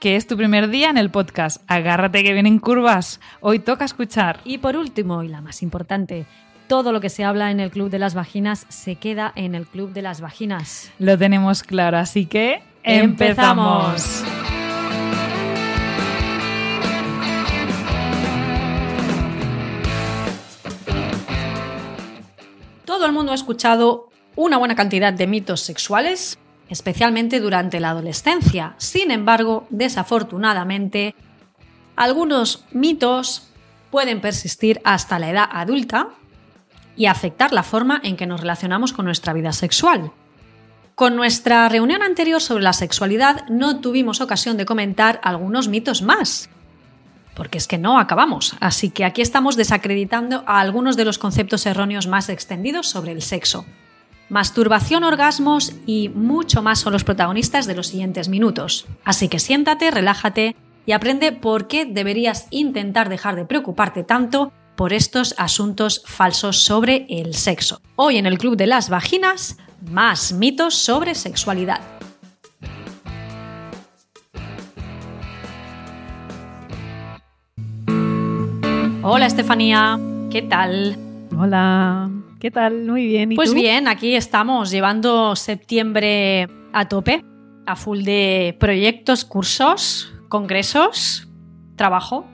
que es tu primer día en el podcast. Agárrate que vienen curvas. Hoy toca escuchar. Y por último, y la más importante, todo lo que se habla en el Club de las Vaginas se queda en el Club de las Vaginas. Lo tenemos claro, así que empezamos. Todo el mundo ha escuchado una buena cantidad de mitos sexuales especialmente durante la adolescencia. Sin embargo, desafortunadamente, algunos mitos pueden persistir hasta la edad adulta y afectar la forma en que nos relacionamos con nuestra vida sexual. Con nuestra reunión anterior sobre la sexualidad no tuvimos ocasión de comentar algunos mitos más, porque es que no acabamos, así que aquí estamos desacreditando a algunos de los conceptos erróneos más extendidos sobre el sexo. Masturbación, orgasmos y mucho más son los protagonistas de los siguientes minutos. Así que siéntate, relájate y aprende por qué deberías intentar dejar de preocuparte tanto por estos asuntos falsos sobre el sexo. Hoy en el Club de las Vaginas, más mitos sobre sexualidad. Hola Estefanía, ¿qué tal? Hola. ¿Qué tal? Muy bien. ¿Y pues bien, aquí estamos llevando septiembre a tope, a full de proyectos, cursos, congresos, trabajo.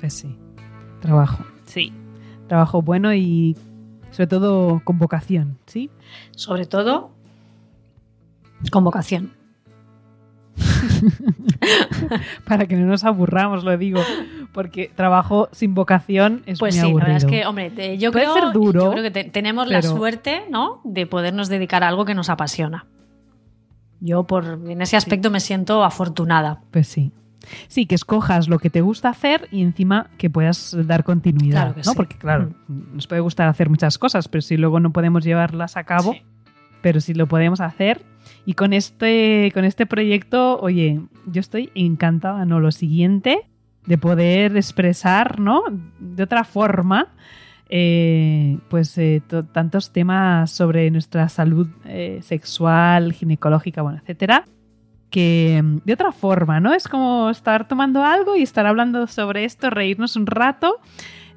Pues sí, trabajo. Sí, trabajo bueno y sobre todo convocación, ¿sí? Sobre todo convocación. Para que no nos aburramos, lo digo porque trabajo sin vocación es pues muy sí, aburrido. la verdad es que, hombre, yo, Puede creo, ser duro, yo creo que tenemos la suerte, ¿no? De podernos dedicar a algo que nos apasiona. Yo por en ese aspecto me siento afortunada. Pues sí. Sí, que escojas lo que te gusta hacer y encima que puedas dar continuidad, Claro que ¿no? sí. Porque claro, Mm. nos puede gustar hacer muchas cosas, pero si luego no podemos llevarlas a cabo, Sí. pero si lo podemos hacer y con este con este proyecto, oye, yo estoy encantada, no lo siguiente de poder expresar, ¿no? De otra forma, eh, pues eh, to- tantos temas sobre nuestra salud eh, sexual, ginecológica, bueno, etcétera, que mm, de otra forma, ¿no? Es como estar tomando algo y estar hablando sobre esto, reírnos un rato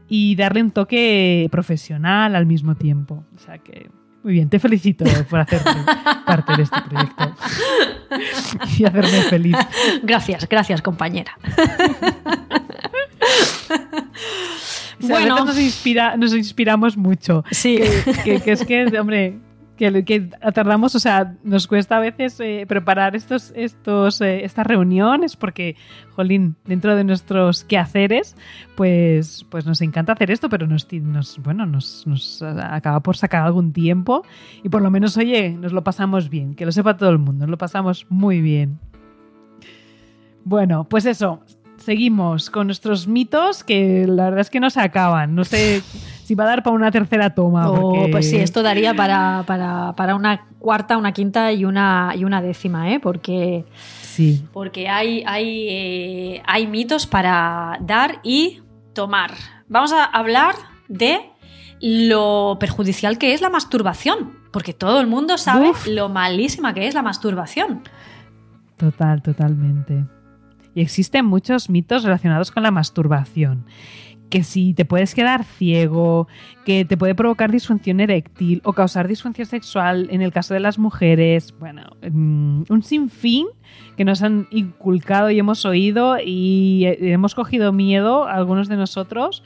y darle un toque profesional al mismo tiempo. O sea que, muy bien, te felicito por hacer parte de este proyecto y hacerme feliz. Gracias, gracias, compañera. O sea, a veces nos, inspira, nos inspiramos mucho. sí. Que, que es que, hombre, que, tardamos, o sea, nos cuesta a veces eh, preparar estos, estos, eh, estas reuniones porque, jolín, dentro de nuestros quehaceres, pues, pues nos encanta hacer esto, pero nos, nos, bueno, nos, nos acaba por sacar algún tiempo y por lo menos, oye, nos lo pasamos bien, que lo sepa todo el mundo, nos lo pasamos muy bien. Bueno, pues eso, seguimos con nuestros mitos que la verdad es que no se acaban. No sé si va a dar para una tercera toma. Oh, porque- pues sí, esto daría para, para, para una cuarta, una quinta y una, y una décima, ¿eh? Porque, Sí, porque hay, hay, eh, hay mitos para dar y tomar. Vamos a hablar de lo perjudicial que es la masturbación, porque todo el mundo sabe Uf. lo malísima que es la masturbación. total, totalmente. Y existen muchos mitos relacionados con la masturbación. Que si te puedes quedar ciego, que te puede provocar disfunción eréctil o causar disfunción sexual en el caso de las mujeres. Bueno, mm, un sinfín que nos han inculcado y hemos oído y eh, hemos cogido miedo, algunos de nosotros,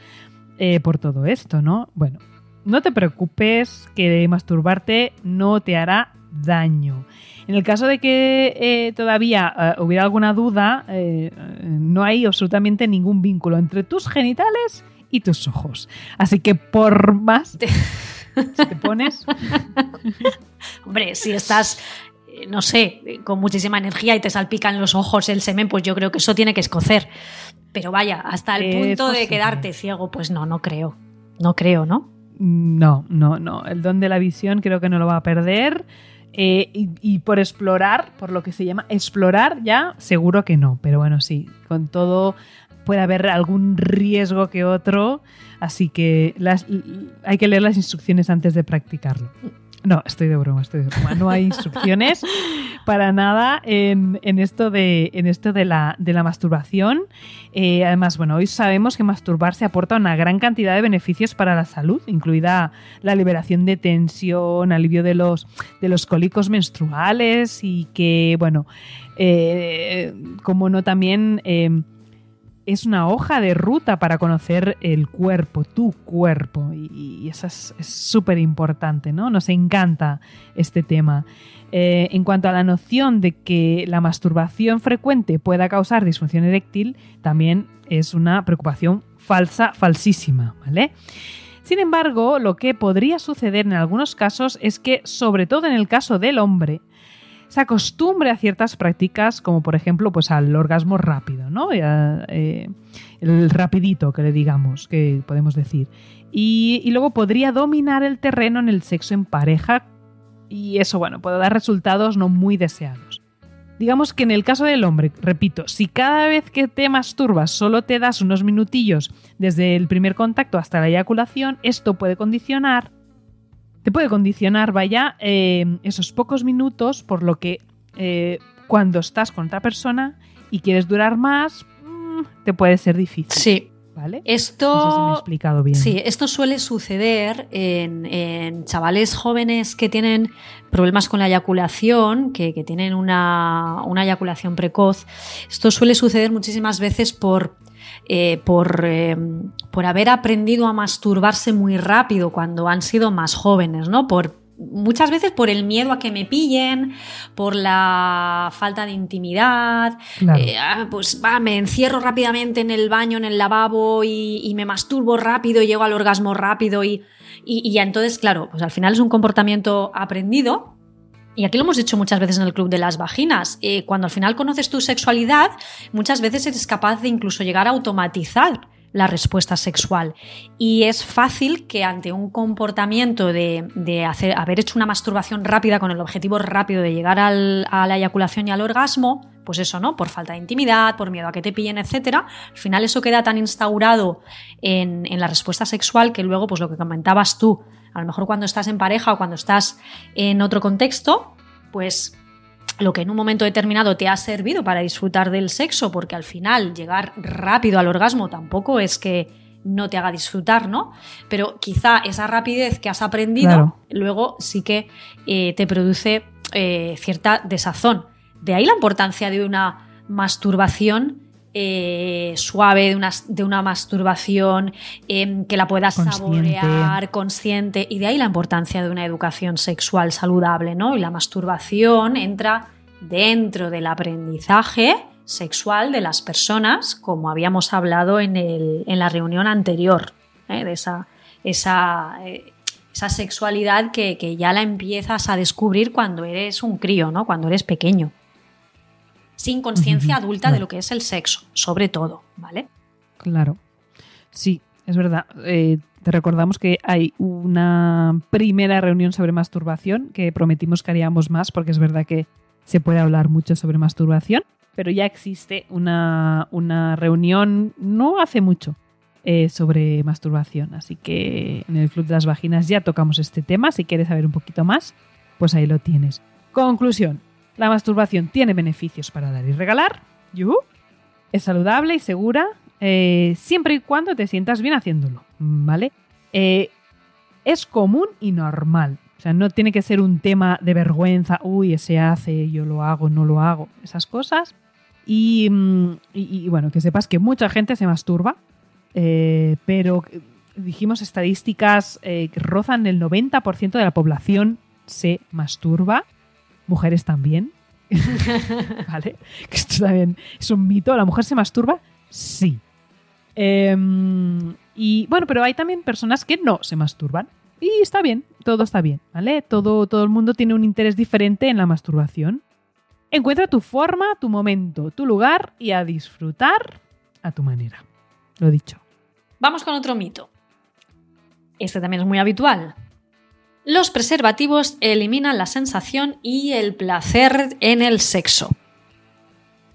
eh, por todo esto, ¿no? Bueno, no te preocupes que masturbarte no te hará daño. En el caso de que eh, todavía eh, hubiera alguna duda, eh, no hay absolutamente ningún vínculo entre tus genitales y tus ojos. Así que por más si te pones, Hombre, si estás, no sé, con muchísima energía y te salpican los ojos el semen, pues yo creo que eso tiene que escocer. Pero vaya, hasta el punto de quedarte ciego, pues no, no creo. No creo, ¿no? No, no, no. El don de la visión creo que no lo va a perder. Eh, y, y por explorar, por lo que se llama explorar, ya seguro que no. Pero bueno, sí, con todo puede haber algún riesgo que otro. Así que las- hay que leer las instrucciones antes de practicarlo. No, estoy de broma, estoy de broma. No hay instrucciones para nada en, en esto, de, en esto de, la, de la masturbación. Eh, además, bueno, hoy sabemos que masturbarse aporta una gran cantidad de beneficios para la salud, incluida la liberación de tensión, alivio de los, de los cólicos menstruales y que, bueno, eh, como no también... eh, es una hoja de ruta para conocer el cuerpo, tu cuerpo, y, eso es es súper importante, ¿no? Nos encanta este tema. Eh, en cuanto a la noción de que la masturbación frecuente pueda causar disfunción eréctil, también es una preocupación falsa, falsísima, ¿vale? Sin embargo, lo que podría suceder en algunos casos es que, sobre todo en el caso del hombre, se acostumbre a ciertas prácticas, como por ejemplo, pues al orgasmo rápido, ¿no? Eh, el rapidito que le digamos, que podemos decir. Y, y luego podría dominar el terreno en el sexo en pareja y eso, bueno, puede dar resultados no muy deseados. Digamos que en el caso del hombre, repito, si cada vez que te masturbas solo te das unos minutillos desde el primer contacto hasta la eyaculación, esto puede condicionar te puede condicionar, vaya, eh, esos pocos minutos, por lo que eh, cuando estás con otra persona y quieres durar más, mm, te puede ser difícil. Sí. ¿Vale? Esto. No sé si me he explicado bien. Sí, esto suele suceder en, en chavales jóvenes que tienen problemas con la eyaculación, que, que tienen una, una eyaculación precoz. Esto suele suceder muchísimas veces por, eh, por, eh, por haber aprendido a masturbarse muy rápido cuando han sido más jóvenes, ¿no? Por, muchas veces por el miedo a que me pillen, por la falta de intimidad, Claro. eh, ah, pues va, me encierro rápidamente en el baño, en el lavabo y, y me masturbo rápido y llego al orgasmo rápido y, y, y entonces, claro, pues al final es un comportamiento aprendido. Y aquí lo hemos dicho muchas veces en el Club de las Vaginas. eh, cuando al final conoces tu sexualidad, muchas veces eres capaz de incluso llegar a automatizar la respuesta sexual. Y es fácil que ante un comportamiento de, de hacer, haber hecho una masturbación rápida con el objetivo rápido de llegar al- a la eyaculación y al orgasmo, pues eso, ¿no? Por falta de intimidad, por miedo a que te pillen, etcétera. Al final eso queda tan instaurado en, en la respuesta sexual que luego, pues lo que comentabas tú, a lo mejor cuando estás en pareja o cuando estás en otro contexto, pues lo que en un momento determinado te ha servido para disfrutar del sexo, porque al final llegar rápido al orgasmo tampoco es que no te haga disfrutar, ¿no? Pero quizá esa rapidez que has aprendido Claro. luego sí que eh, te produce eh, cierta desazón. De ahí la importancia de una masturbación eh, suave, de una, de una masturbación em, que la puedas Consciente. saborear, consciente, y de ahí la importancia de una educación sexual saludable, ¿no? Y la masturbación entra dentro del aprendizaje sexual de las personas, como habíamos hablado en, el- en la reunión anterior, ¿eh? de esa, esa, eh, esa sexualidad que, que ya la empiezas a descubrir cuando eres un crío, ¿no? Cuando eres pequeño. Sin conciencia adulta de lo que es el sexo, sobre todo, ¿vale? Claro. Sí, es verdad. Eh, te recordamos que hay una primera reunión sobre masturbación que prometimos que haríamos más porque es verdad que se puede hablar mucho sobre masturbación, pero ya existe una, una reunión no hace mucho eh, sobre masturbación. Así que en el Club de las Vaginas ya tocamos este tema. Si quieres saber un poquito más, pues ahí lo tienes. Conclusión. La masturbación tiene beneficios para dar y regalar. Yuhu. Es saludable y segura eh, siempre y cuando te sientas bien haciéndolo, ¿vale? Eh, es común y normal. O sea, no tiene que ser un tema de vergüenza, uy, ese hace, yo lo hago, no lo hago, esas cosas. Y, mm, bueno, que sepas que mucha gente se masturba, eh, pero dijimos estadísticas que rozan el 90% de la población se masturba, mujeres también. ¿Vale? Que esto también es un mito. ¿La mujer se masturba? Sí. Em, y bueno, pero hay también personas que no se masturban. Y está bien, todo está bien, ¿vale? Todo, todo el mundo tiene un interés diferente en la masturbación. Encuentra tu forma, tu momento, tu lugar y a disfrutar a tu manera. Lo dicho. Vamos con otro mito. Este también es muy habitual. Los preservativos eliminan la sensación y el placer en el sexo.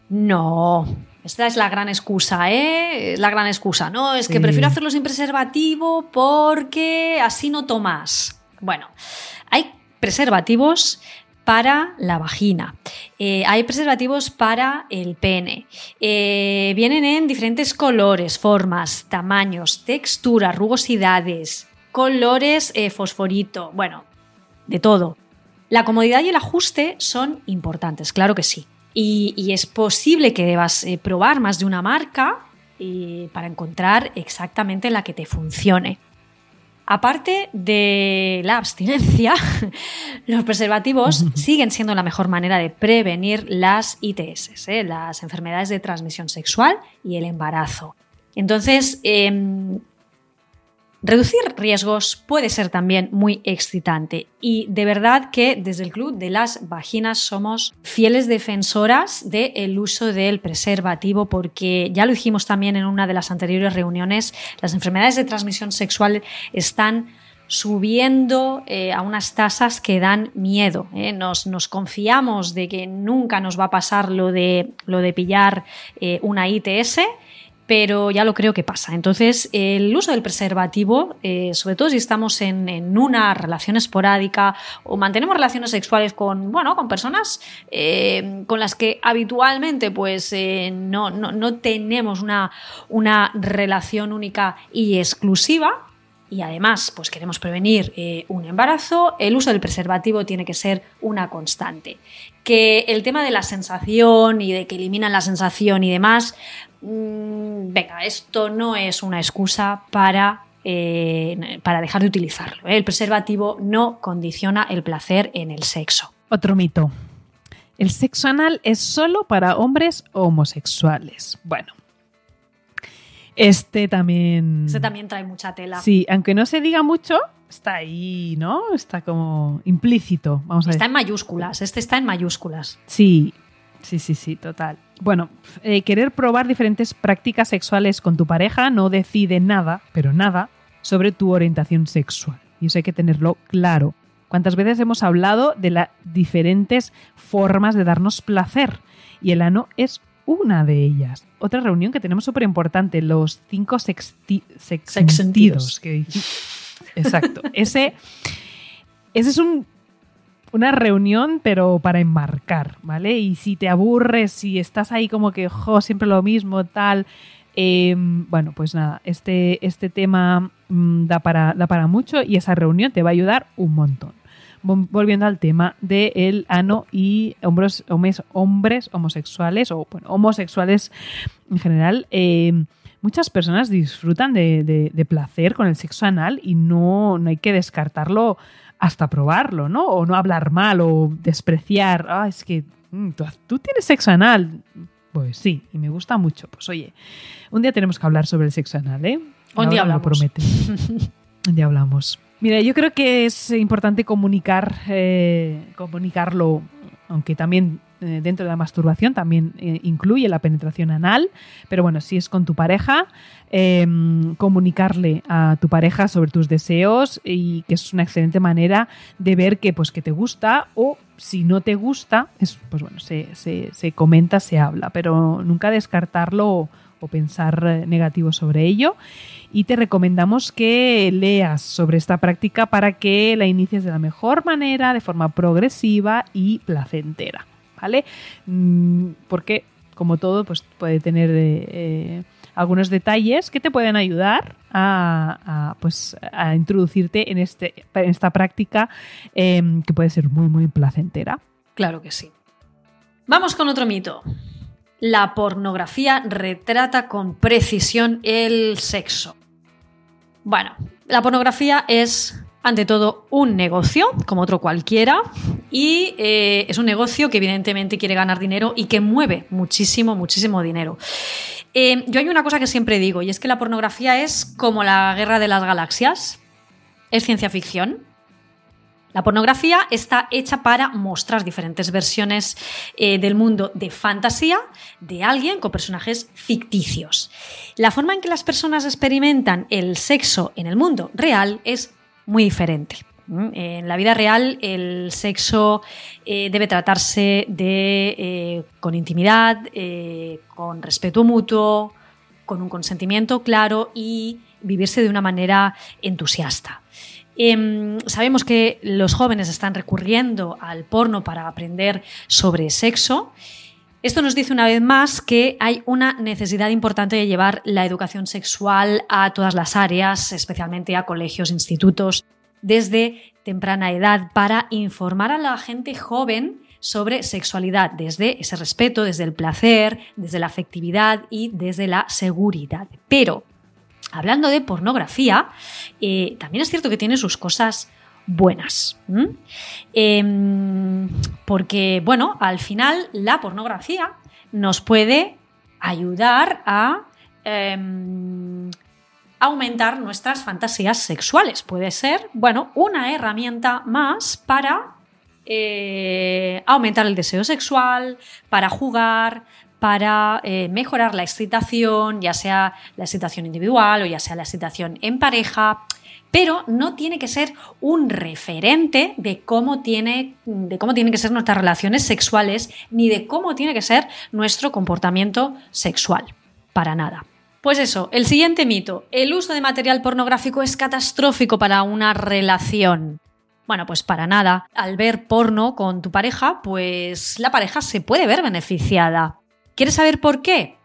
No, esta es la gran excusa, ¿eh? Es la gran excusa. No, es que Sí. prefiero hacerlo sin preservativo porque así no tomas. Bueno, hay preservativos para la vagina. Eh, hay preservativos para el pene. Eh, vienen en diferentes colores, formas, tamaños, texturas, rugosidades, colores eh, fosforito. Bueno, de todo. La comodidad y el ajuste son importantes, claro que sí. Y, y es posible que debas eh, probar más de una marca eh, para encontrar exactamente la que te funcione. Aparte de la abstinencia, los preservativos siguen siendo la mejor manera de prevenir las ITS, ¿eh? las enfermedades de transmisión sexual y el embarazo. Entonces, em, Reducir riesgos puede ser también muy excitante y de verdad que desde el Club de las Vaginas somos fieles defensoras del uso del preservativo porque ya lo dijimos también en una de las anteriores reuniones, las enfermedades de transmisión sexual están subiendo eh, a unas tasas que dan miedo. ¿eh? Nos, nos, confiamos de que nunca nos va a pasar lo de, lo de pillar eh, una ITS pero ya lo creo que pasa. Entonces, el uso del preservativo, eh, sobre todo si estamos en, en, una relación esporádica o mantenemos relaciones sexuales con, bueno, con personas eh, con las que habitualmente pues, eh, no, no, no, tenemos una, una relación única y exclusiva, y además pues queremos prevenir un embarazo, el uso del preservativo tiene que ser una constante. Que el tema de la sensación y de que eliminan la sensación y demás, mmm, venga, esto no es una excusa para, eh, para dejar de utilizarlo. ¿eh? El preservativo no condiciona el placer en el sexo. Otro mito. El sexo anal es solo para hombres homosexuales. Bueno, este también. Este también trae mucha tela. Sí, aunque no se diga mucho, está ahí, ¿no? Está como implícito, vamos a Está en mayúsculas, este está en mayúsculas. Sí, sí, sí, sí, total. Bueno, eh, querer probar diferentes prácticas sexuales con tu pareja no decide nada, pero nada, sobre tu orientación sexual. Y eso hay que tenerlo claro. ¿Cuántas veces hemos hablado de las diferentes formas de darnos placer? Y el ano es una de ellas. Otra reunión que tenemos súper importante, los cinco sexti sex sentidos. Que, exacto. ese, ese es un, una reunión, pero para enmarcar, ¿vale? Y si te aburres, si estás ahí como que, jo, siempre lo mismo, tal. Eh, bueno, pues nada, este, este tema mmm, da, para, da para mucho y esa reunión te va a ayudar un montón volviendo al tema del el ano y hombres, hombres, hombres homosexuales o bueno, homosexuales en general, eh, muchas personas disfrutan de, de, de, placer con el sexo anal y no, no hay que descartarlo hasta probarlo, ¿no? O no hablar mal o despreciar. Ah, es que mm, tú, tú tienes sexo anal. Pues sí, y me gusta mucho. Pues oye, un día tenemos que hablar sobre el sexo anal, ¿eh? Un día hablamos. Lo promete. un día hablamos. Mira, yo creo que es importante comunicar, eh, comunicarlo, aunque también eh, dentro de la masturbación también eh, incluye la penetración anal, pero bueno, si es con tu pareja, em, comunicarle a tu pareja sobre tus deseos y que es una excelente manera de ver que, pues, que te gusta o si no te gusta, es, pues bueno, se, se, se comenta, se habla, pero nunca descartarlo o pensar negativo sobre ello. Y te recomendamos que leas sobre esta práctica para que la inicies de la mejor manera, de forma progresiva y placentera. ¿Vale? Porque, como todo, pues puede tener eh, algunos detalles que te pueden ayudar a, pues, a introducirte en, este, en esta práctica eh, que puede ser muy, muy placentera. Claro que sí. Vamos con otro mito. La pornografía retrata con precisión el sexo. Bueno, la pornografía es, ante todo, un negocio, como otro cualquiera, y eh, es un negocio que evidentemente quiere ganar dinero y que mueve muchísimo, muchísimo dinero. Eh, yo hay una cosa que siempre digo, y es que la pornografía es como la guerra de las galaxias, es ciencia ficción. La pornografía está hecha para mostrar diferentes versiones eh, del mundo de fantasía de alguien con personajes ficticios. La forma en que las personas experimentan el sexo en el mundo real es muy diferente. ¿Mm? En la vida real el sexo eh, debe tratarse de, eh, con intimidad, con respeto mutuo, con un consentimiento claro y vivirse de una manera entusiasta. Em, sabemos que los jóvenes están recurriendo al porno para aprender sobre sexo. Esto nos dice una vez más que hay una necesidad importante de llevar la educación sexual a todas las áreas, especialmente a colegios, institutos, desde temprana edad, para informar a la gente joven sobre sexualidad, desde ese respeto, desde el placer, desde la afectividad y desde la seguridad. Pero hablando de pornografía, eh, también es cierto que tiene sus cosas buenas. Em, porque, bueno, al final la pornografía nos puede ayudar a em, aumentar nuestras fantasías sexuales. Puede ser, bueno, una herramienta más para eh, aumentar el deseo sexual, para jugar, para eh, mejorar la excitación, ya sea la excitación individual o ya sea la excitación en pareja, pero no tiene que ser un referente de cómo, tiene, de cómo tienen que ser nuestras relaciones sexuales ni de cómo tiene que ser nuestro comportamiento sexual. Para nada. Pues eso, el siguiente mito, el uso de material pornográfico es catastrófico para una relación. Bueno, pues para nada. Al ver porno con tu pareja, pues la pareja se puede ver beneficiada. ¿Quieres saber por qué?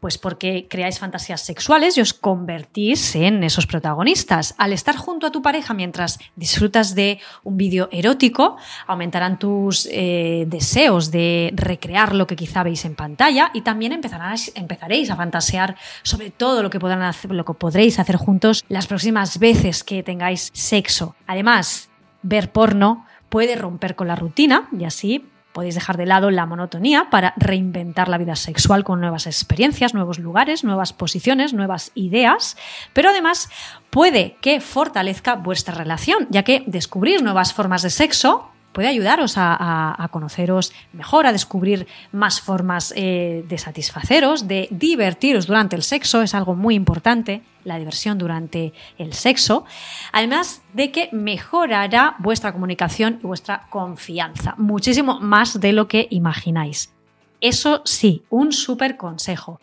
Pues porque creáis fantasías sexuales y os convertís en esos protagonistas. Al estar junto a tu pareja mientras disfrutas de un vídeo erótico, aumentarán tus eh, deseos de recrear lo que quizá veis en pantalla y también empezaréis a fantasear sobre todo lo que, lo que podréis hacer juntos las próximas veces que tengáis sexo. Además, ver porno puede romper con la rutina y así Podéis dejar de lado la monotonía para reinventar la vida sexual con nuevas experiencias, nuevos lugares, nuevas posiciones, nuevas ideas, pero además puede que fortalezca vuestra relación, ya que descubrir nuevas formas de sexo puede ayudaros a, conoceros mejor, a descubrir más formas eh, de satisfaceros, de divertiros durante el sexo, es algo muy importante, la diversión durante el sexo, además de que mejorará vuestra comunicación y vuestra confianza, muchísimo más de lo que imagináis. Eso sí, un súper consejo.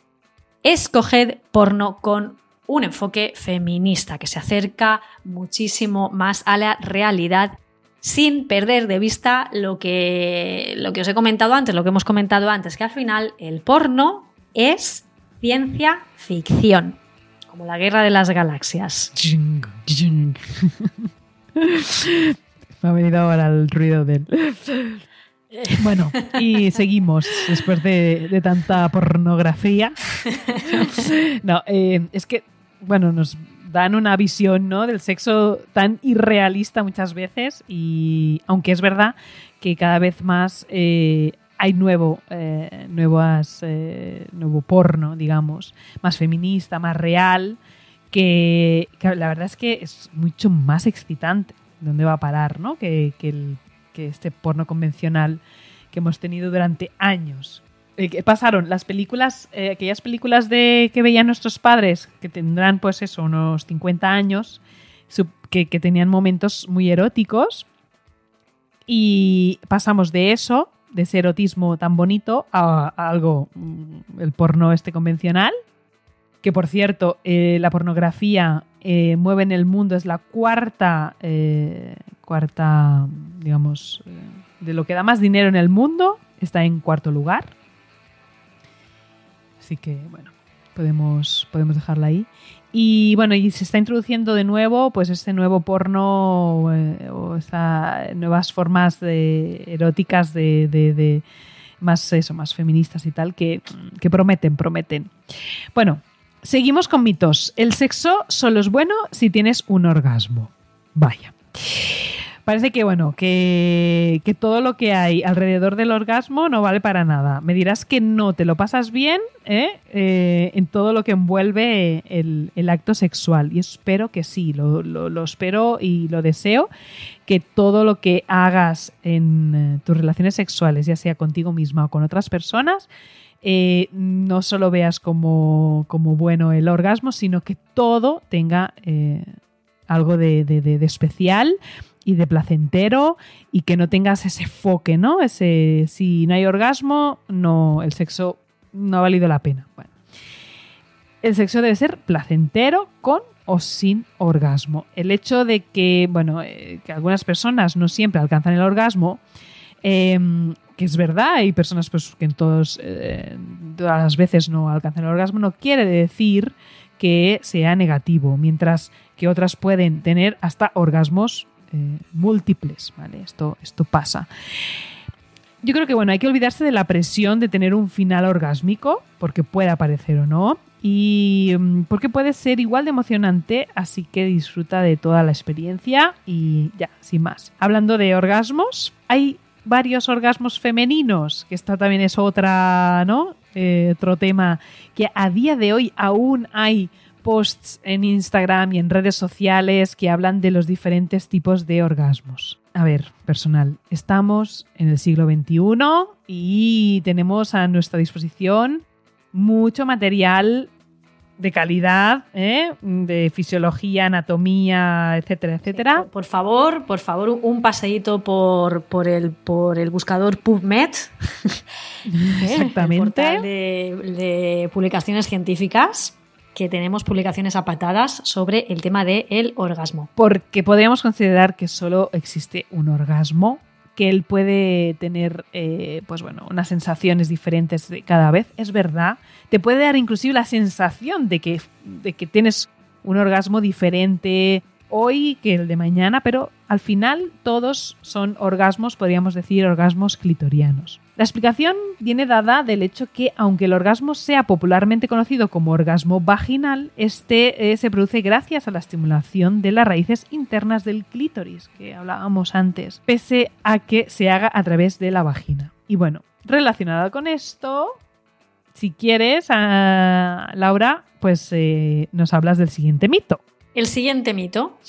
Escoged porno con un enfoque feminista que se acerca muchísimo más a la realidad sin perder de vista lo que, lo que os he comentado antes, lo que hemos comentado antes, que al final el porno es ciencia ficción, como la guerra de las galaxias. Me ha venido ahora el ruido del... Bueno, y seguimos después de, tanta pornografía. No, eh, es que, bueno, nos dan una visión ¿no? del sexo tan irrealista muchas veces y aunque es verdad que cada vez más eh, hay nuevo, eh, nuevas, eh, nuevo porno, digamos, más feminista, más real, que, la verdad es que es mucho más excitante dónde va a parar, ¿no? Que, que, que este porno convencional que hemos tenido durante años. Eh, ¿Qué pasaron las películas, eh, aquellas películas de que veían nuestros padres, que tendrán pues eso, unos 50 años, que, tenían momentos muy eróticos, y pasamos de eso, de ese erotismo tan bonito, a, algo, mm, el porno este convencional, que por cierto, eh, la pornografía mueve en el mundo, es la cuarta, cuarta, digamos, de lo que da más dinero en el mundo, está en cuarto lugar. Así que, bueno, podemos, podemos dejarla ahí. Y bueno, y se está introduciendo de nuevo, pues este nuevo porno eh, o estas nuevas formas de, eróticas de, más eso, más feministas y tal, que, que prometen, prometen. Bueno, seguimos con mitos. El sexo solo es bueno si tienes un orgasmo. Vaya. Parece que, bueno, que, que, todo lo que hay alrededor del orgasmo no vale para nada. Me dirás que no te lo pasas bien ¿eh? Eh, en todo lo que envuelve el, el, acto sexual. Y espero que sí, lo, lo, espero y lo deseo, que todo lo que hagas en eh, tus relaciones sexuales, ya sea contigo misma o con otras personas, no solo veas como, como, bueno el orgasmo, sino que todo tenga algo de, de, de, especial y de placentero y que no tengas ese foque, ¿no? Ese, si no hay orgasmo, no, el sexo no ha valido la pena. Bueno, el sexo debe ser placentero con o sin orgasmo. El hecho de que, bueno, eh, que algunas personas no siempre alcanzan el orgasmo, eh, que es verdad, hay personas pues, que en todos, eh, todas las veces no alcanzan el orgasmo, no quiere decir que sea negativo, mientras que otras pueden tener hasta orgasmos eh, múltiples, ¿vale? Esto, esto pasa. Yo creo que bueno, hay que olvidarse de la presión de tener un final orgásmico, porque puede aparecer o no, y mm, porque puede ser igual de emocionante, así que disfruta de toda la experiencia y ya, sin más. Hablando de orgasmos, hay varios orgasmos femeninos, que esta también es otra, ¿no? Eh, otro tema que a día de hoy aún hay posts en Instagram y en redes sociales que hablan de los diferentes tipos de orgasmos. A ver, personal, estamos en el siglo XXI y tenemos a nuestra disposición mucho material de calidad, ¿eh? de fisiología, anatomía, etcétera, etcétera. Sí, por favor, por favor, un paseíto por, por, el, por el buscador PubMed. Exactamente. El de, de, publicaciones científicas que tenemos publicaciones a patadas sobre el tema del el orgasmo. Porque podríamos considerar que solo existe un orgasmo que él puede tener, eh, pues bueno, unas sensaciones diferentes de cada vez, es verdad. Te puede dar inclusive la sensación de que, de que tienes un orgasmo diferente hoy que el de mañana, pero al final todos son orgasmos, podríamos decir, orgasmos clitorianos. La explicación viene dada del hecho que, aunque el orgasmo sea popularmente conocido como orgasmo vaginal, este eh, se produce gracias a la estimulación de las raíces internas del clítoris, que hablábamos antes, pese a que se haga a través de la vagina. Y bueno, relacionada con esto, si quieres, uh, Laura, pues eh, nos hablas del siguiente mito. El siguiente mito,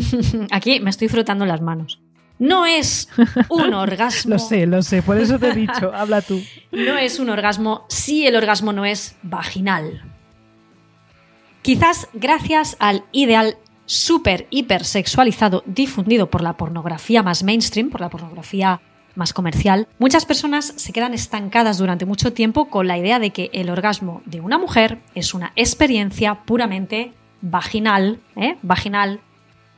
aquí me estoy frotando las manos no es un orgasmo. lo sé, lo sé, por eso te he dicho, habla tú. No es un orgasmo si el orgasmo no es vaginal. Quizás gracias al ideal súper hipersexualizado difundido por la pornografía más mainstream, por la pornografía más comercial, muchas personas se quedan estancadas durante mucho tiempo con la idea de que el orgasmo de una mujer es una experiencia puramente vaginal, ¿eh? vaginal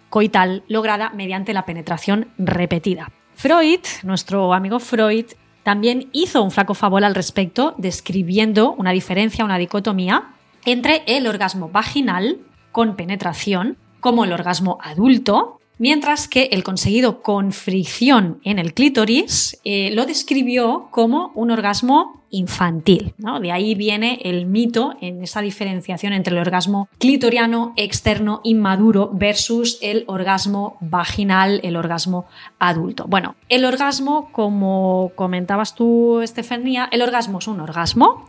coital lograda mediante la penetración repetida. Freud, nuestro amigo Freud, también hizo un flaco favor al respecto, describiendo una diferencia, una dicotomía entre el orgasmo vaginal con penetración, como el orgasmo adulto, mientras que el conseguido con fricción en el clítoris eh, lo describió como un orgasmo infantil. ¿no? De ahí viene el mito en esa diferenciación entre el orgasmo clitoriano externo inmaduro versus el orgasmo vaginal, el orgasmo adulto. Bueno, el orgasmo, como comentabas tú, Estefanía, el orgasmo es un orgasmo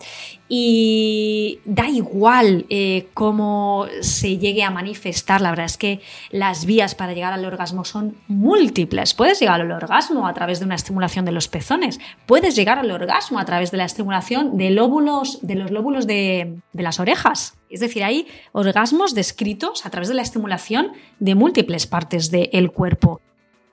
y da igual eh, cómo se llegue a manifestar. La verdad es que las vías para llegar al orgasmo son múltiples. Puedes llegar al orgasmo a través de una estimulación de los pezones, puedes llegar al orgasmo a través de la estimulación de, lóbulos, de los lóbulos de, de las orejas. Es decir, hay orgasmos descritos a través de la estimulación de múltiples partes del cuerpo.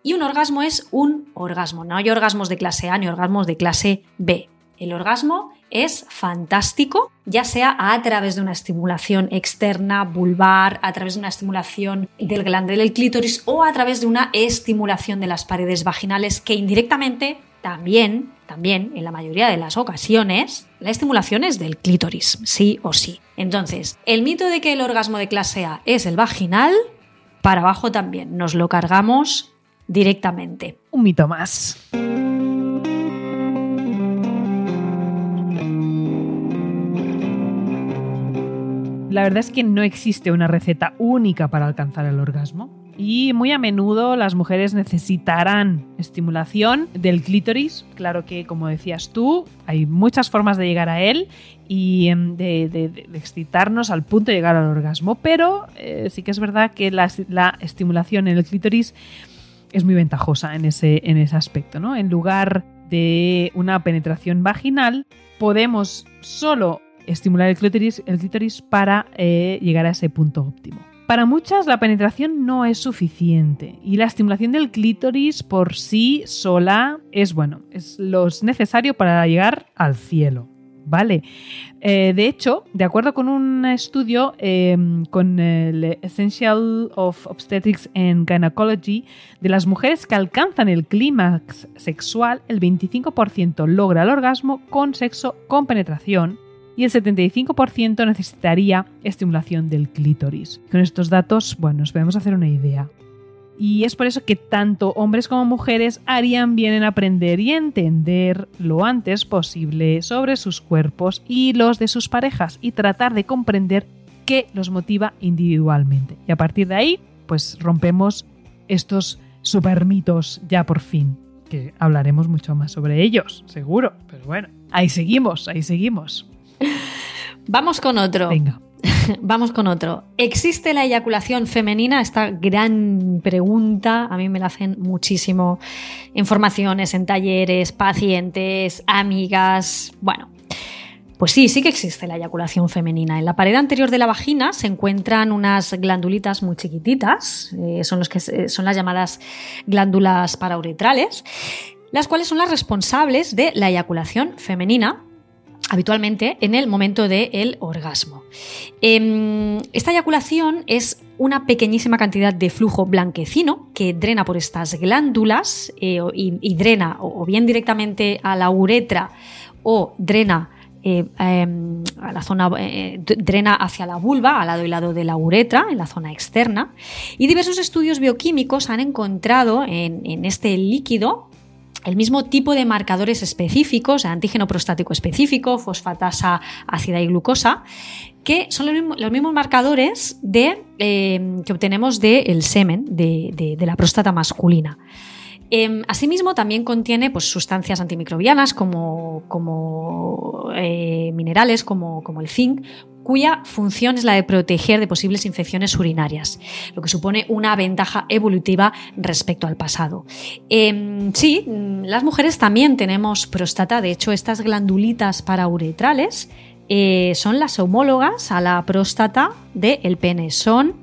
Y un orgasmo es un orgasmo. No hay orgasmos de clase A ni orgasmos de clase B. El orgasmo es fantástico, ya sea a través de una estimulación externa, vulvar, a través de una estimulación del glande del clítoris o a través de una estimulación de las paredes vaginales que indirectamente también, también en la mayoría de las ocasiones, la estimulación es del clítoris, sí o sí. Entonces, el mito de que el orgasmo de clase A es el vaginal, para abajo también, nos lo cargamos directamente. Un mito más. La verdad es que no existe una receta única para alcanzar el orgasmo. Y muy a menudo las mujeres necesitarán estimulación del clítoris. Claro que, como decías tú, hay muchas formas de llegar a él y em, de, excitarnos al punto de llegar al orgasmo, pero eh, sí que es verdad que la, estimulación en el clítoris es muy ventajosa en ese, en ese aspecto. ¿no? En lugar de una penetración vaginal, podemos solo estimular el clítoris, el clítoris para eh, llegar a ese punto óptimo. Para muchas la penetración no es suficiente y la estimulación del clítoris por sí sola es bueno, es lo necesario para llegar al cielo. ¿Vale? Eh, de hecho, de acuerdo con un estudio em, con el Essential of Obstetrics and Gynecology, de las mujeres que alcanzan el clímax sexual, el 25% logra el orgasmo con sexo con penetración y el 75% necesitaría estimulación del clítoris. Con estos datos, bueno, nos podemos hacer una idea. Y es por eso que tanto hombres como mujeres harían bien en aprender y entender lo antes posible sobre sus cuerpos y los de sus parejas y tratar de comprender qué los motiva individualmente. Y a partir de ahí, pues rompemos estos super mitos ya por fin, que hablaremos mucho más sobre ellos, seguro. Pero bueno, ahí seguimos, ahí seguimos. Vamos con otro. Venga. Vamos con otro. ¿Existe la eyaculación femenina? Esta gran pregunta a mí me la hacen muchísimo en formaciones, en talleres, pacientes, amigas. Bueno, pues sí, sí que existe la eyaculación femenina. En la pared anterior de la vagina se encuentran unas glandulitas muy chiquititas, eh, son, los que, son las llamadas glándulas parauretrales, las cuales son las responsables de la eyaculación femenina habitualmente en el momento del orgasmo. Em, esta eyaculación es una pequeñísima cantidad de flujo blanquecino que drena por estas glándulas eh, y, drena o, bien directamente a la uretra o drena eh, em, a la zona eh, drena hacia la vulva, al lado y lado de la uretra, en la zona externa. Y diversos estudios bioquímicos han encontrado en este líquido el mismo tipo de marcadores específicos, antígeno prostático específico, fosfatasa ácida y glucosa, que son los mismos, marcadores de, eh, que obtenemos del semen de, la próstata masculina. Em, asimismo, también contiene pues, sustancias antimicrobianas como, como eh, minerales, como, como el zinc, cuya función es la de proteger de posibles infecciones urinarias, lo que supone una ventaja evolutiva respecto al pasado. Em, sí, las mujeres también tenemos próstata, de hecho estas glandulitas parauretrales eh, son las homólogas a la próstata del pene, son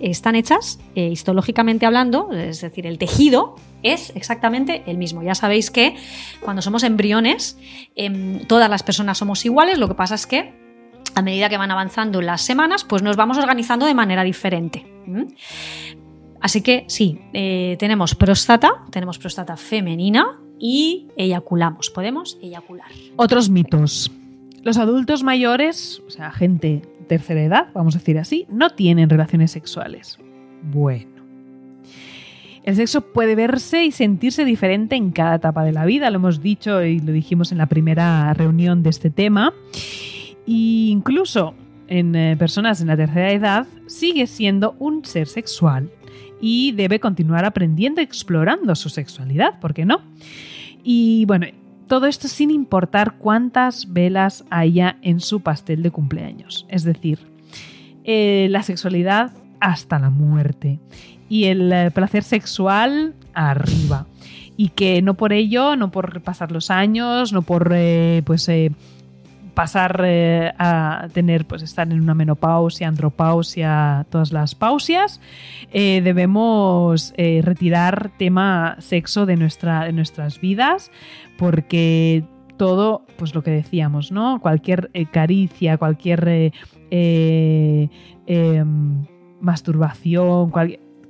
están hechas eh, histológicamente hablando, es decir, el tejido es exactamente el mismo. Ya sabéis que cuando somos embriones, em, todas las personas somos iguales, lo que pasa es que a medida que van avanzando las semanas, pues nos vamos organizando de manera diferente. Así que sí, eh, tenemos próstata, tenemos próstata femenina y eyaculamos, podemos eyacular. Otros mitos. Los adultos mayores, o sea, gente tercera edad, vamos a decir así, no tienen relaciones sexuales. Bueno. El sexo puede verse y sentirse diferente en cada etapa de la vida, lo hemos dicho y lo dijimos en la primera reunión de este tema incluso en eh, personas en la tercera edad sigue siendo un ser sexual y debe continuar aprendiendo explorando su sexualidad, ¿por qué no? Y bueno, todo esto sin importar cuántas velas haya en su pastel de cumpleaños. Es decir, eh, la sexualidad hasta la muerte y el eh, placer sexual arriba. Y que no por ello, no por pasar los años, no por pues pasar eh, a tener, pues estar en una menopausia, andropausia, todas las pausias, eh, debemos eh, retirar tema sexo de, nuestra, de nuestras vidas porque todo, pues lo que decíamos, ¿no? Cualquier caricia, cualquier em, masturbación,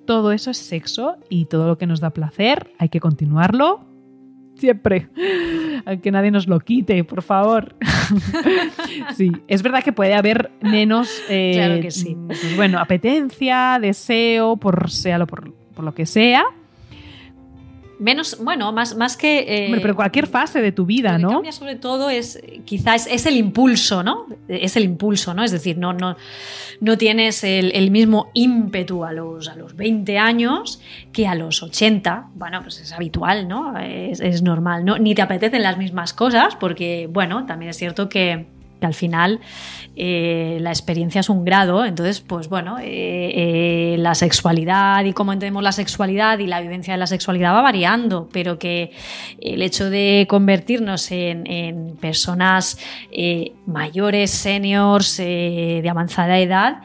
todo eso es sexo y todo lo que nos da placer hay que continuarlo siempre. Aunque nadie nos lo quite, por favor. sí, es verdad que puede haber menos. Eh, claro que sí. Pues bueno, apetencia, deseo, por sea lo, por, lo que sea. Menos, bueno, más, más que... Eh, pero cualquier fase de tu vida, lo que ¿no? Cambia sobre todo es, quizás, es el impulso, ¿no? Es el impulso, ¿no? Es decir, no, no, no tienes el, mismo ímpetu a los, a los 20 años que a los 80. Bueno, pues es habitual, ¿no? Es, es normal, ¿no? Ni te apetecen las mismas cosas porque, bueno, también es cierto que que al final eh, la experiencia es un grado, entonces, pues bueno, eh, eh, la sexualidad y cómo entendemos la sexualidad y la vivencia de la sexualidad va variando, pero que el hecho de convertirnos en, en personas mayores, seniors, de avanzada edad,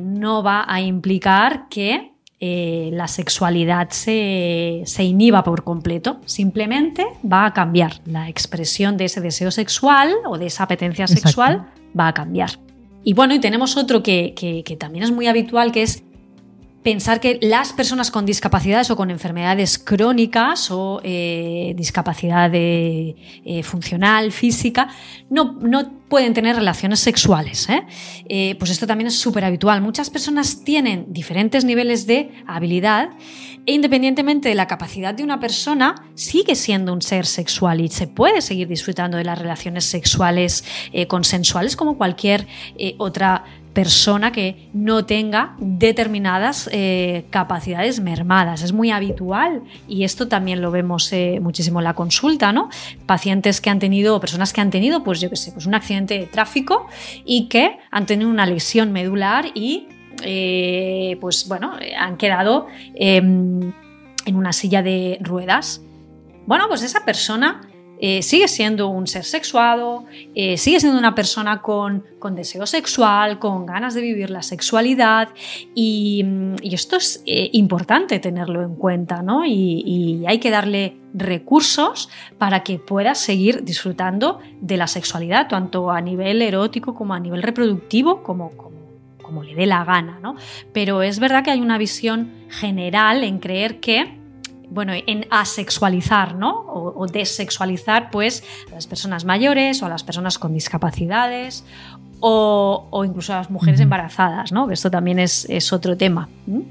no va a implicar que eh, la sexualidad se, se, inhiba por completo. Simplemente va a cambiar. La expresión de ese deseo sexual o de esa apetencia sexual va a cambiar. Y bueno, y tenemos otro que, que también es muy habitual, que es pensar que las personas con discapacidades o con enfermedades crónicas o eh, discapacidad eh, funcional, física, no, no, pueden tener relaciones sexuales. ¿eh? pues esto también es súper habitual. Muchas personas tienen diferentes niveles de habilidad e independientemente de la capacidad de una persona, sigue siendo un ser sexual y se puede seguir disfrutando de las relaciones sexuales consensuales como cualquier otra persona que no tenga determinadas eh, capacidades mermadas. Es muy habitual y esto también lo vemos eh, muchísimo en la consulta, ¿no? Pacientes que han tenido, personas que han tenido, pues yo qué sé, pues un accidente de tráfico y que han tenido una lesión medular y eh, pues bueno, han quedado em, en una silla de ruedas. Bueno, pues esa persona eh, sigue siendo un ser sexuado, eh, sigue siendo una persona con, deseo sexual, con ganas de vivir la sexualidad y, esto es eh, importante tenerlo en cuenta, ¿no? Y, hay que darle recursos para que pueda seguir disfrutando de la sexualidad, tanto a nivel erótico como a nivel reproductivo, como, como como le dé la gana, ¿no? Pero es verdad que hay una visión general en creer que bueno, en asexualizar, ¿no? O, desexualizar, pues, a las personas mayores o a las personas con discapacidades o, incluso a las mujeres embarazadas, ¿no? Que esto también es, otro tema. No,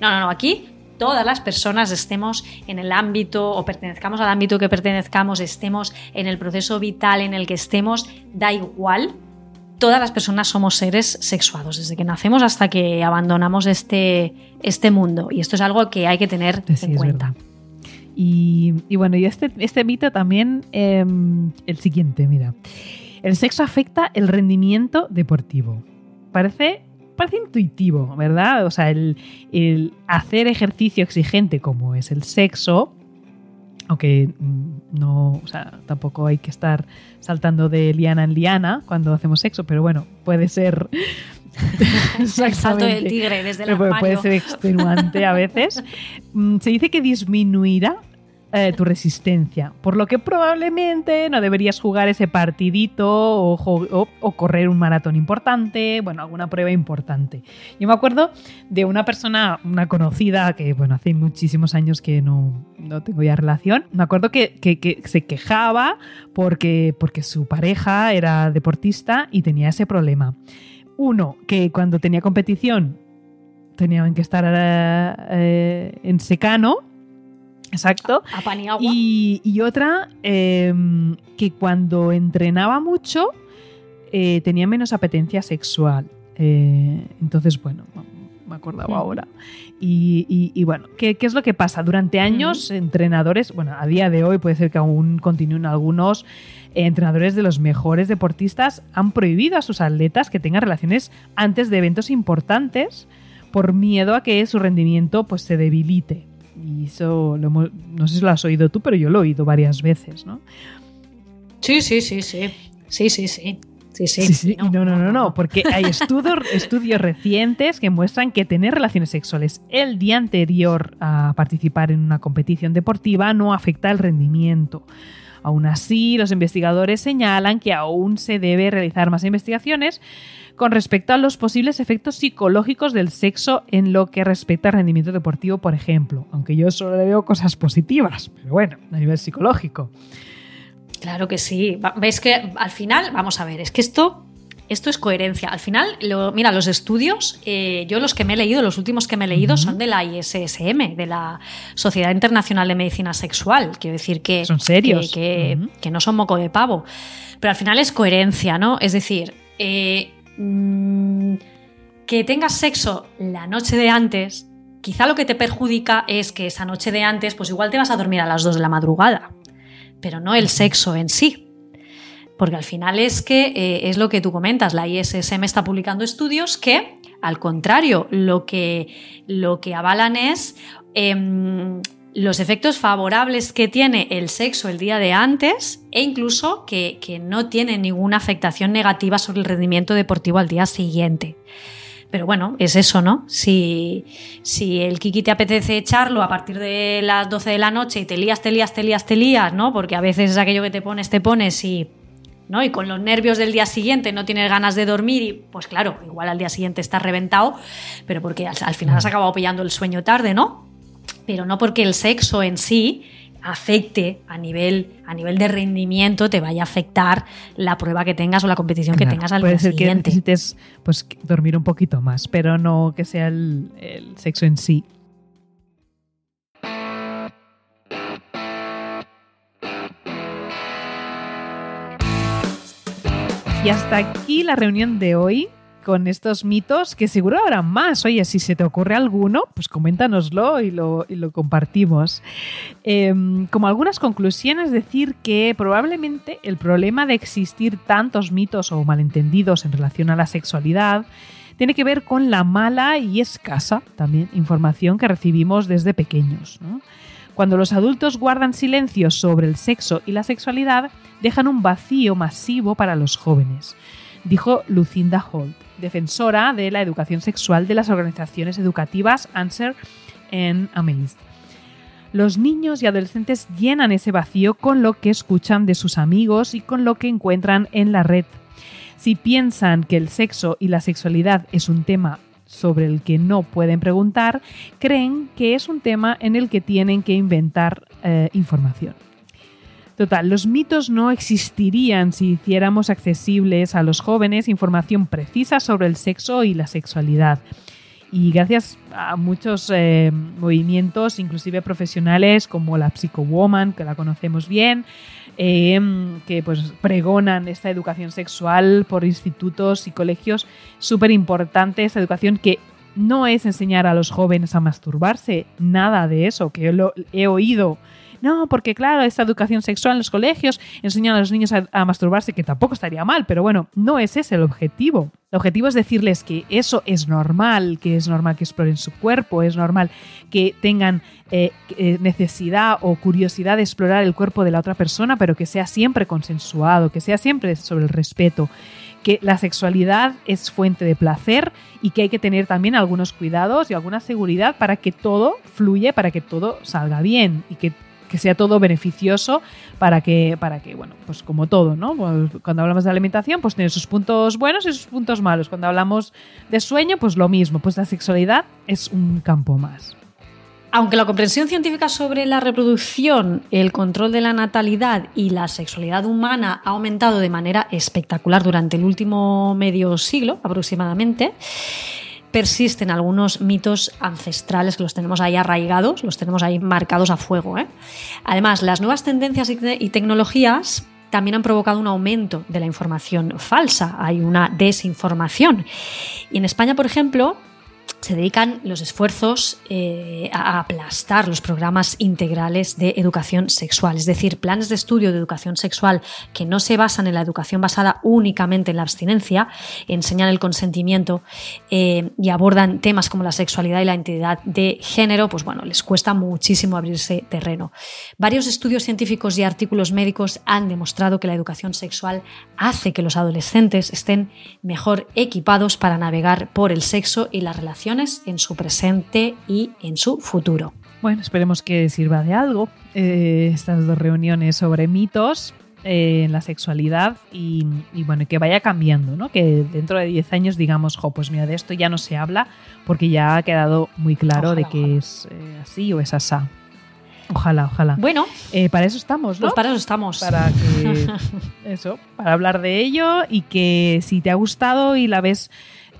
no, no, aquí todas las personas estemos en el ámbito o pertenezcamos al ámbito que pertenezcamos, estemos en el proceso vital en el que estemos, da igual. Todas las personas somos seres sexuados, desde que nacemos hasta que abandonamos este, este mundo. Y esto es algo que hay que tener en cuenta. Y, bueno, y este, este mito también, em, el siguiente, mira. El sexo afecta el rendimiento deportivo. Parece, parece intuitivo, ¿verdad? O sea, el, hacer ejercicio exigente como es el sexo, aunque mm, no, o sea, tampoco hay que estar saltando de liana en liana cuando hacemos sexo, pero bueno, puede ser el salto del tigre desde el Puede ser extenuante a veces. Mm, se dice que disminuirá eh, tu resistencia, por lo que probablemente no deberías jugar ese partidito o, correr un maratón importante, bueno, alguna prueba importante. Yo me acuerdo de una persona, una conocida, que bueno, hace muchísimos años que no, no tengo ya relación, me acuerdo que, que, se quejaba porque, porque su pareja era deportista y tenía ese problema. Uno, que cuando tenía competición tenían que estar eh, en secano Exacto. A, pan y agua. Y, otra, em, que cuando entrenaba mucho eh, tenía menos apetencia sexual. Eh, entonces, bueno, me acordaba ahora. Y, bueno, ¿qué, es lo que pasa? Durante años, entrenadores, bueno, a día de hoy puede ser que aún continúen algunos eh, entrenadores de los mejores deportistas, han prohibido a sus atletas que tengan relaciones antes de eventos importantes por miedo a que su rendimiento pues, se debilite. Y eso, no sé si lo has oído tú, pero yo lo he oído varias veces, ¿no? Sí, sí, sí, sí. Sí, sí, sí. Sí, sí. No, no, no, no, porque hay estudios, estudios recientes que muestran que tener relaciones sexuales el día anterior a participar en una competición deportiva no afecta el rendimiento. Aún así, los investigadores señalan que aún se debe realizar más investigaciones con respecto a los posibles efectos psicológicos del sexo en lo que respecta al rendimiento deportivo, por ejemplo. Aunque yo solo le veo cosas positivas, pero bueno, a nivel psicológico. Claro que sí. Veis que al final, vamos a ver, es que esto esto es coherencia. Al final, lo, mira, los estudios, eh, yo los que me he leído, los últimos que me he leído son de la ISSM, de la Sociedad Internacional de Medicina Sexual. Quiero decir que. Son serios. Que, que, no son moco de pavo. Pero al final es coherencia, ¿no? Es decir, eh, mm, que tengas sexo la noche de antes, quizá lo que te perjudica es que esa noche de antes, pues igual te vas a dormir a las 2 de la madrugada, pero no el sexo en sí. Porque al final es que eh, es lo que tú comentas, la ISSM está publicando estudios que, al contrario, lo que, lo que avalan es em, los efectos favorables que tiene el sexo el día de antes e incluso que, que no tiene ninguna afectación negativa sobre el rendimiento deportivo al día siguiente. Pero bueno, es eso, ¿no? Si, si el Kiki te apetece echarlo a partir de las 12 de la noche y te lías, te lías, te lías, te lías, ¿no? Porque a veces es aquello que te pones, te pones y ¿no? Y con los nervios del día siguiente no tienes ganas de dormir y pues claro, igual al día siguiente estás reventado, pero porque al, final has acabado pillando el sueño tarde, ¿no? Pero no porque el sexo en sí afecte a nivel, a nivel de rendimiento, te vaya a afectar la prueba que tengas o la competición que tengas al puede día ser siguiente. que necesites pues, dormir un poquito más, pero no que sea el, el sexo en sí. Y hasta aquí la reunión de hoy con estos mitos, que seguro habrá más. Oye, si se te ocurre alguno, pues coméntanoslo y lo, compartimos. Em, como algunas conclusiones, decir que probablemente el problema de existir tantos mitos o malentendidos en relación a la sexualidad tiene que ver con la mala y escasa también información que recibimos desde pequeños. Cuando los adultos guardan silencio sobre el sexo y la sexualidad, dejan un vacío masivo para los jóvenes, dijo Lucinda Holt, defensora de la educación sexual de las organizaciones educativas Answer and Amazed. Los niños y adolescentes llenan ese vacío con lo que escuchan de sus amigos y con lo que encuentran en la red. Si piensan que el sexo y la sexualidad es un tema sobre el que no pueden preguntar, creen que es un tema en el que tienen que inventar eh, información. Total, los mitos no existirían si hiciéramos accesibles a los jóvenes información precisa sobre el sexo y la sexualidad. Y gracias a muchos eh, movimientos, inclusive profesionales como la Psycho Woman, que la conocemos bien, eh, que pues pregonan esta educación sexual por institutos y colegios, súper importante esta educación que no es enseñar a los jóvenes a masturbarse, nada de eso, que yo lo he oído no, porque claro, esta educación sexual en los colegios enseñan a los niños a, masturbarse, que tampoco estaría mal, pero bueno, no es ese el objetivo. El objetivo es decirles que eso es normal, que es normal que exploren su cuerpo, es normal que tengan eh, eh, necesidad o curiosidad de explorar el cuerpo de la otra persona, pero que sea siempre consensuado, que sea siempre sobre el respeto que la sexualidad es fuente de placer y que hay que tener también algunos cuidados y alguna seguridad para que todo fluya, para que todo salga bien y que que sea todo beneficioso para que, para que, bueno, pues como todo, ¿no? Pues cuando hablamos de alimentación, pues tiene sus puntos buenos y sus puntos malos. Cuando hablamos de sueño, pues lo mismo, pues la sexualidad es un campo más. Aunque la comprensión científica sobre la reproducción, el control de la natalidad y la sexualidad humana ha aumentado de manera espectacular durante el último medio siglo aproximadamente, persisten algunos mitos ancestrales que los tenemos ahí arraigados, los tenemos ahí marcados a fuego. ¿eh? Además, las nuevas tendencias y, tecnologías también han provocado un aumento de la información falsa, hay una desinformación. Y en España, por ejemplo, se dedican los esfuerzos eh, a aplastar los programas integrales de educación sexual, es decir, planes de estudio de educación sexual que no se basan en la educación basada únicamente en la abstinencia, enseñan el consentimiento eh, y abordan temas como la sexualidad y la identidad de género, pues bueno, les cuesta muchísimo abrirse terreno. Varios estudios científicos y artículos médicos han demostrado que la educación sexual hace que los adolescentes estén mejor equipados para navegar por el sexo y la relación en su presente y en su futuro. Bueno, esperemos que sirva de algo eh, estas dos reuniones sobre mitos eh, en la sexualidad y, bueno, que vaya cambiando, ¿no? Que dentro de 10 años digamos, jo, pues mira, de esto ya no se habla porque ya ha quedado muy claro de que es eh, así o es asá. Ojalá, ojalá. Bueno, Eh, para eso estamos, ¿no? pues para eso estamos. para que eso, para hablar de ello y que si te ha gustado y la ves,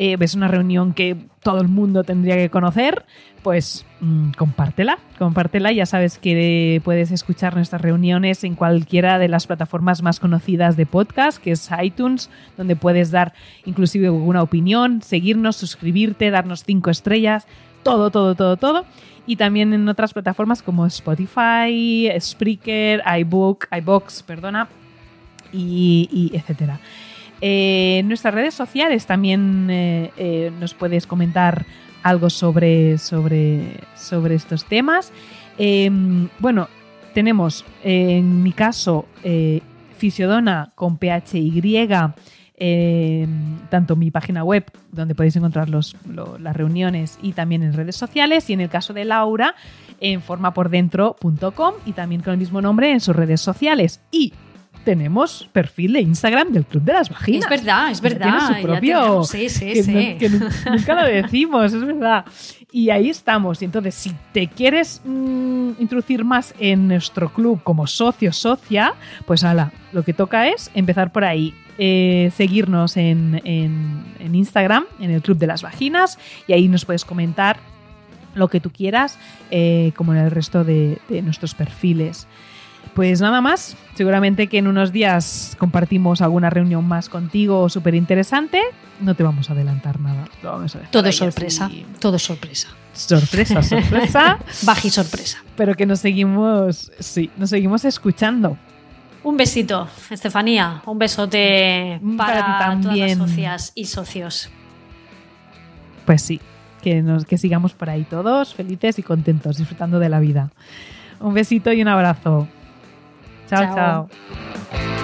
eh, ves una reunión que todo el mundo tendría que conocer, pues mm, compártela, compártela. Ya sabes que puedes escuchar nuestras reuniones en cualquiera de las plataformas más conocidas de podcast, que es iTunes, donde puedes dar inclusive alguna opinión, seguirnos, suscribirte, darnos cinco estrellas, todo, todo, todo, todo y también en otras plataformas como Spotify, Spreaker, iBook, iBox, perdona, y, y etcétera. Eh, en nuestras redes sociales también eh, eh, nos puedes comentar algo sobre, sobre, sobre estos temas. Eh, bueno, tenemos eh, en mi caso eh, Fisiodona con PHY eh, tanto mi página web, donde podéis encontrar los, lo- las reuniones, y también en redes sociales, y en el caso de Laura, en formapordentro.com y también con el mismo nombre en sus redes sociales. Y tenemos perfil de Instagram del Club de las Vaginas. es verdad, es verdad. tiene su propio- tenemos- sí, sí, que, sí. que nunca lo decimos, es verdad. Y ahí estamos. Y entonces, si te quieres mm, introducir más en nuestro club como socio, socia, pues ala, lo que toca es empezar por ahí. Eh, seguirnos en, en- en Instagram, en el Club de las Vaginas, y ahí nos puedes comentar lo que tú quieras, eh, como en el resto de, de nuestros perfiles. Pues nada más, seguramente que en unos días compartimos alguna reunión más contigo súper interesante. No te vamos a adelantar nada. Vamos a Todo sorpresa, así. todo es sorpresa. Sorpresa, sorpresa. Baji sorpresa. pero que nos seguimos, sí, nos seguimos escuchando. Un besito, Estefanía. Un besote Mm, para, para ti todas también. las socias y socios. Pues sí, que, nos, que sigamos por ahí todos felices y contentos, disfrutando de la vida. Un besito y un abrazo. 曹操。